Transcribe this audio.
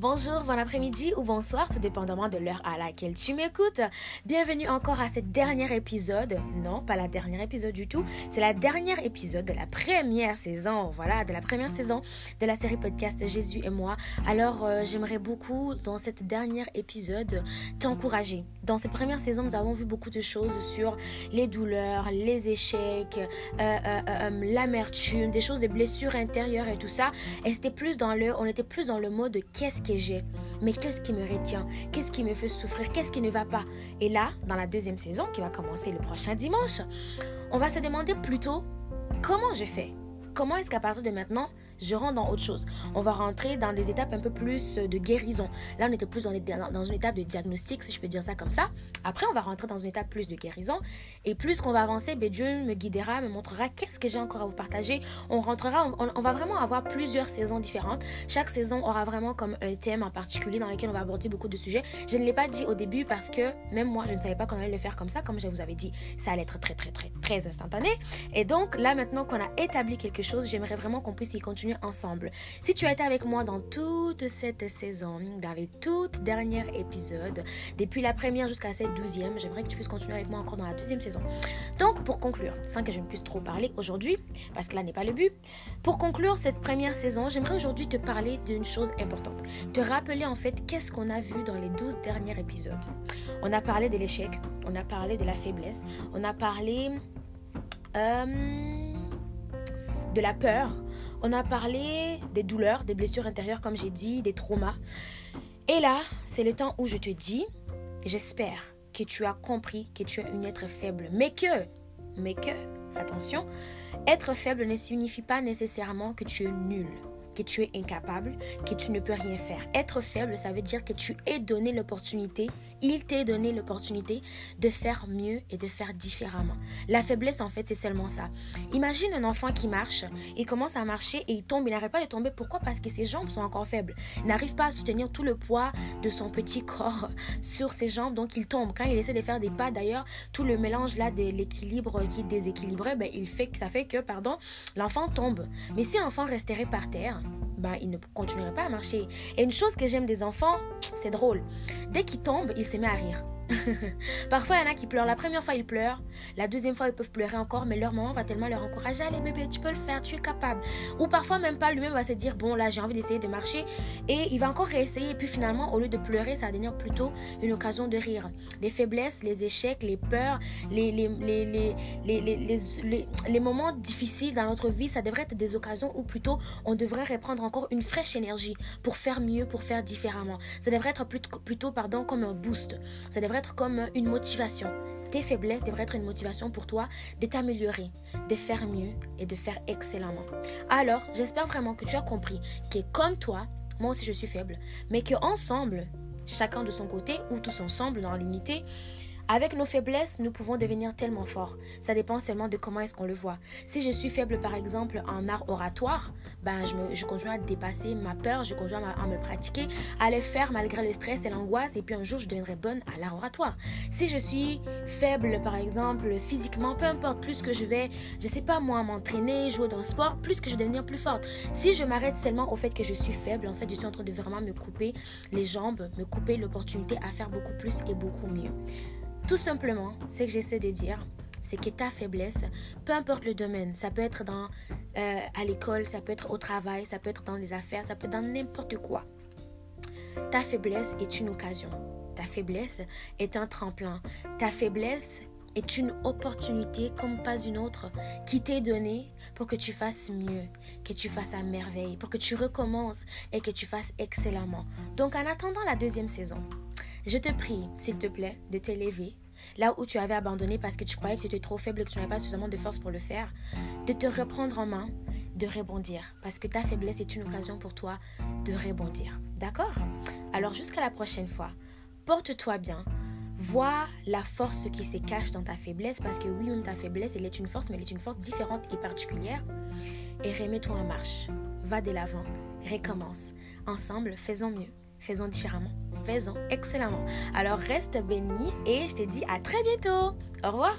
Bonjour, bon après-midi ou bonsoir, tout dépendamment de l'heure à laquelle tu m'écoutes. Bienvenue encore à ce dernier épisode. Non, pas la dernière épisode du tout. C'est la dernière épisode de la première saison. Voilà, de la première saison de la série podcast Jésus et moi. Alors, euh, j'aimerais beaucoup, dans cette dernière épisode, t'encourager. Dans cette première saison, nous avons vu beaucoup de choses sur les douleurs, les échecs, euh, euh, l'amertume, des choses, des blessures intérieures et tout ça. Et c'était plus dans le, on était plus dans le mode qu'est-ce j'ai, mais qu'est-ce qui me retient, qu'est-ce qui me fait souffrir, qu'est-ce qui ne va pas? Et là, dans la deuxième saison qui va commencer le prochain dimanche, on va se demander plutôt comment je fais? Comment est-ce qu'à partir de maintenant, je rentre dans autre chose. On va rentrer dans des étapes un peu plus euh, de guérison. Là, on était plus dans, une étape de diagnostic, si je peux dire ça comme ça. Après, on va rentrer dans une étape plus de guérison. Et plus qu'on va avancer, ben, Dieu me guidera, me montrera qu'est-ce que j'ai encore à vous partager. On rentrera, on, va vraiment avoir plusieurs saisons différentes. Chaque saison aura vraiment comme un thème en particulier dans lequel on va aborder beaucoup de sujets. Je ne l'ai pas dit au début parce que même moi, je ne savais pas qu'on allait le faire comme ça. Comme je vous avais dit, ça allait être très, très, très, très instantané. Et donc, là, maintenant qu'on a établi quelque chose, j'aimerais vraiment qu'on puisse y continuer ensemble. Si tu as été avec moi dans toute cette saison, dans les toutes derniers épisodes, depuis la première jusqu'à cette douzième, j'aimerais que tu puisses continuer avec moi encore dans la deuxième saison. Donc, pour conclure, sans que je ne puisse trop parler aujourd'hui, parce que là n'est pas le but, pour conclure cette première saison, j'aimerais aujourd'hui te parler d'une chose importante. Te rappeler en fait qu'est-ce qu'on a vu dans les douze derniers épisodes. On a parlé de l'échec, on a parlé de la faiblesse, on a parlé... Euh, de la peur, on a parlé des douleurs, des blessures intérieures, comme j'ai dit, des traumas. Et là, c'est le temps où je te dis, j'espère que tu as compris que tu es une être faible. Mais que, mais que, attention, être faible ne signifie pas nécessairement que tu es nul que tu es incapable, que tu ne peux rien faire. Être faible, ça veut dire que tu es donné l'opportunité, il t'est donné l'opportunité de faire mieux et de faire différemment. La faiblesse, en fait, c'est seulement ça. Imagine un enfant qui marche, il commence à marcher et il tombe, il n'arrête pas de tomber. Pourquoi? Parce que ses jambes sont encore faibles. Il n'arrive pas à soutenir tout le poids de son petit corps sur ses jambes, donc il tombe. Quand il essaie de faire des pas, d'ailleurs, tout le mélange là de l'équilibre qui est déséquilibré, ben, il fait ça fait que, pardon, l'enfant tombe. Mais si l'enfant resterait par terre, ben, il ne continuerait pas à marcher. Et une chose que j'aime des enfants, c'est drôle. Dès qu'ils tombent, il se met à rire. Parfois, il y en a qui pleurent. La première fois, ils pleurent. La deuxième fois, ils peuvent pleurer encore, mais leur maman va tellement leur encourager. Allez, bébé, tu peux le faire, tu es capable. Ou parfois, même pas, lui-même va se dire Bon, là, j'ai envie d'essayer de marcher. Et il va encore réessayer. Et puis finalement, au lieu de pleurer, ça va devenir plutôt une occasion de rire. Les faiblesses, les échecs, les peurs, les, les, les, les, moments difficiles dans notre vie, ça devrait être des occasions où plutôt on devrait reprendre encore une fraîche énergie pour faire mieux, pour faire différemment. Ça devrait être plutôt, plutôt pardon, comme un boost. Ça devrait être comme une motivation. Tes faiblesses devraient être une motivation pour toi de t'améliorer, de faire mieux et de faire excellemment. Alors, j'espère vraiment que tu as compris que comme toi, moi aussi je suis faible, mais que ensemble, chacun de son côté ou tous ensemble dans l'unité, avec nos faiblesses, nous pouvons devenir tellement forts. Ça dépend seulement de comment est-ce qu'on le voit. Si je suis faible, par exemple, en art oratoire, ben, je, me, je continue à dépasser ma peur, je continue à, me pratiquer, à le faire malgré le stress et l'angoisse, et puis un jour, je deviendrai bonne à l'art oratoire. Si je suis faible, par exemple, physiquement, peu importe, plus que je vais, je sais pas moi, m'entraîner, jouer dans le sport, plus que je vais devenir plus forte. Si je m'arrête seulement au fait que je suis faible, en fait, je suis en train de vraiment me couper les jambes, me couper l'opportunité à faire beaucoup plus et beaucoup mieux. Tout simplement, ce que j'essaie de dire, c'est que ta faiblesse, peu importe le domaine, ça peut être dans, euh, à l'école, ça peut être au travail, ça peut être dans les affaires, ça peut être dans n'importe quoi. Ta faiblesse est une occasion. Ta faiblesse est un tremplin. Ta faiblesse est une opportunité comme pas une autre qui t'est donnée pour que tu fasses mieux, que tu fasses à merveille, pour que tu recommences et que tu fasses excellemment. Donc en attendant la deuxième saison, je te prie, s'il te plaît, de t'élever là où tu avais abandonné parce que tu croyais que tu étais trop faible que tu n'avais pas suffisamment de force pour le faire, de te reprendre en main, de rebondir, parce que ta faiblesse est une occasion pour toi de rebondir. D'accord? Alors jusqu'à la prochaine fois, porte-toi bien, vois la force qui se cache dans ta faiblesse, parce que oui, même ta faiblesse, elle est une force, mais elle est une force différente et particulière, et remets-toi en marche, va de l'avant, recommence. Ensemble, faisons mieux, faisons différemment faisant excellemment. Alors reste béni et je te dis à très bientôt. Au revoir.